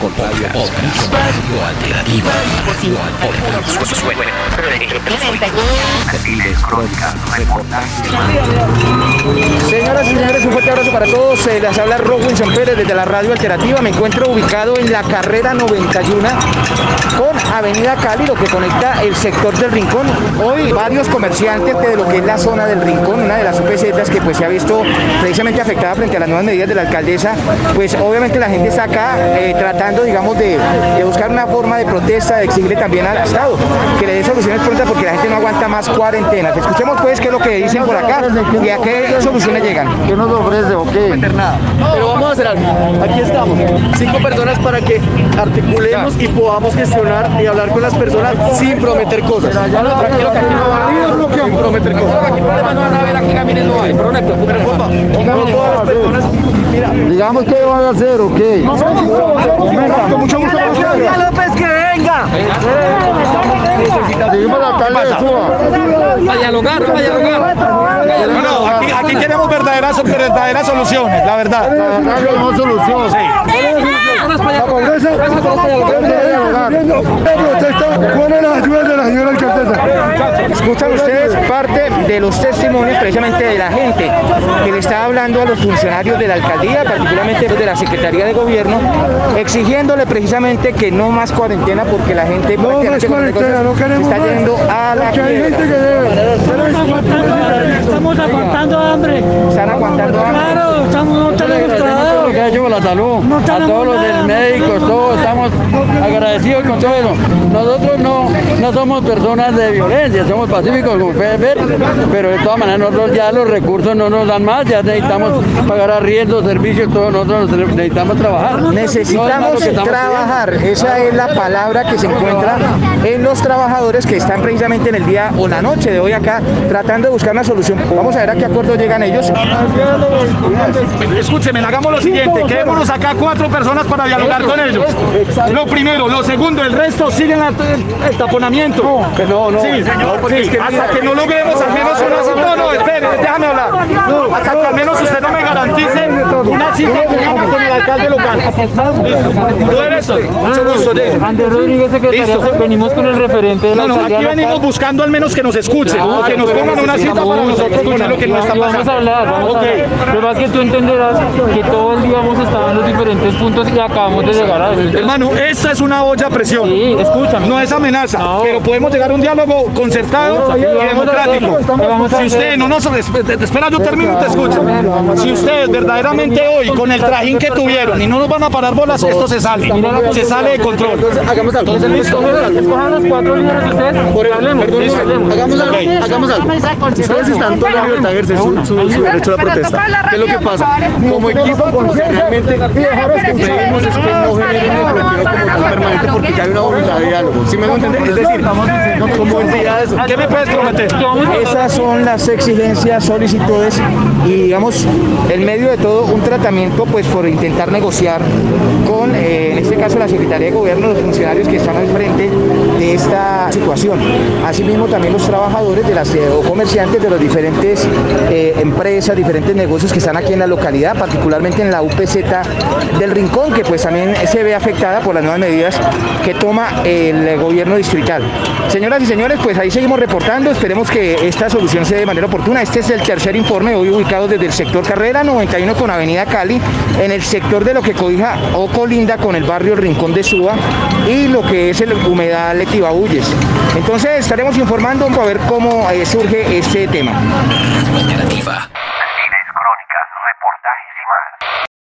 con Radio Podcast. Radio Alternativa. Señoras y señores, un fuerte abrazo para todos. Eh, les habla Robinson Pérez desde la Radio Alternativa. Me encuentro ubicado en la carrera 91 con Avenida Cali, lo que conecta el sector del Rincón. Hoy varios comerciantes de lo que es la zona del Rincón, una de las UPCs que pues se ha visto precisamente afectada frente a las nuevas medidas de la alcaldesa, pues obviamente la gente está acá eh, tratando, digamos, de, de buscar una forma de protesta, de exigirle también al Estado que le dé soluciones prontas porque la gente no aguanta más cuarentenas. Escuchemos pues qué es lo que dicen por acá y a qué soluciones llegan. ¿Qué nos ofrece o qué? Pero vamos a hacer algo. Aquí estamos. Cinco personas para que articulemos y podamos gestionar y hablar con las personas sin prometer cosas. Tranquilo que aquí no va a haber sin prometer cosas. Aquí problemas no van a haber, aquí camines no hay. Pero no, pero compa, no todas las personas. Mira, Digamos qué van a hacer o qué. Con mucho gusto. López que venga. Seguimos la tarde de Suba. A dialogar, a dialogar. No, no, aquí, aquí queremos verdaderas, verdaderas soluciones, la verdad. Tenemos. La pobreza ¿Cuál es la ayuda de la? Escuchan ustedes parte de los testimonios precisamente de la gente que le está hablando a los funcionarios de la alcaldía, particularmente los de la Secretaría de Gobierno, exigiéndole precisamente que no más cuarentena porque la gente No más prácticamente con las cuarentena, no cosas queremos está yendo a la hay gente que quiebra. debe. Estamos aguantando hambre. Están aguantando hambre. Claro, estamos no tenemos trabajo. lo que ha hecho por la salud, No a todos los nada. del médico, todos estamos agradecidos con todo eso. Nosotros no, no somos personas de violencia, somos pacíficos como pueden ver, pero de todas maneras nosotros ya los recursos no nos dan más, ya necesitamos pagar arriendos, servicios, todos nosotros necesitamos trabajar. No es Necesitamos trabajar, esa es la palabra que se encuentra en los trabajadores que están precisamente en el día o la noche de hoy acá tratando de buscar una solución. Vamos a ver a qué acuerdo llegan ellos. Escúcheme, hagamos lo siguiente, quedémonos acá cuatro personas para dialogar con ellos. Lo primero, lo segundo, el resto siguen el, taponamiento. No, no, sí, señor, sí, hasta que no logremos al menos una cita. No, no, espere, déjame hablar. Hasta que al menos usted no me garantice una cita alcalde local. ¿Tú eres? Mucho gusto. Andrés Rodríguez, secretaria, Listo. venimos con el referente de la No, no, aquí venimos buscando al menos que nos escuchen, que nos pongan una cita para nosotros poner lo que nos está Y vamos a pasando. hablar, vamos a hablar. Lo que pasa es que tú entenderás que todo el día hemos estado en los diferentes puntos y acabamos de llegar a eso. Hermano, esta es una olla a presión. Sí, escúchame. No es amenaza, pero podemos llegar a un diálogo concertado y democrático. Si usted no nos esp- espera, yo termino y te escucho. Si ustedes verdaderamente hoy con el trajín que tuvieron y no nos van a parar bolas, esto se sale, se sale de control. Hagamos algo. Escojan los cuatro líderes de ustedes. Hablemos, hablemos. Hagamos algo. Hagamos algo. Ustedes están toda la libertad de ejercer su, derecho a la protesta. ¿Qué es lo que pasa? Como equipo, realmente pedimos es que no generen el tal permanente porque ya hay una voluntad de diálogo. ¿Sí me lo entienden? Es decir, como entidades. ¿Qué me puedes prometer? Esas son las exigencias, solicitudes y digamos, en medio de todo un tratamiento pues por intentar negociar con, eh, en este caso la Secretaría de Gobierno, los funcionarios que están al frente situación. Asimismo también los trabajadores de las eh, o comerciantes de las diferentes eh, empresas, diferentes negocios que están aquí en la localidad, particularmente en la UPZ del Rincón, que pues también se ve afectada por las nuevas medidas que toma el gobierno distrital. Señoras y señores, pues ahí seguimos reportando, esperemos que esta solución se dé de manera oportuna. Este es el tercer informe, hoy ubicado desde el sector Carrera 91 con Avenida Cali, en el sector de lo que cobija o colinda con el barrio Rincón de Suba y lo que es el humedal Tibabuyes. Entonces estaremos informando para ver cómo eh, surge este tema. Radio Alternativa. Cines, crónicas, reportajes y más.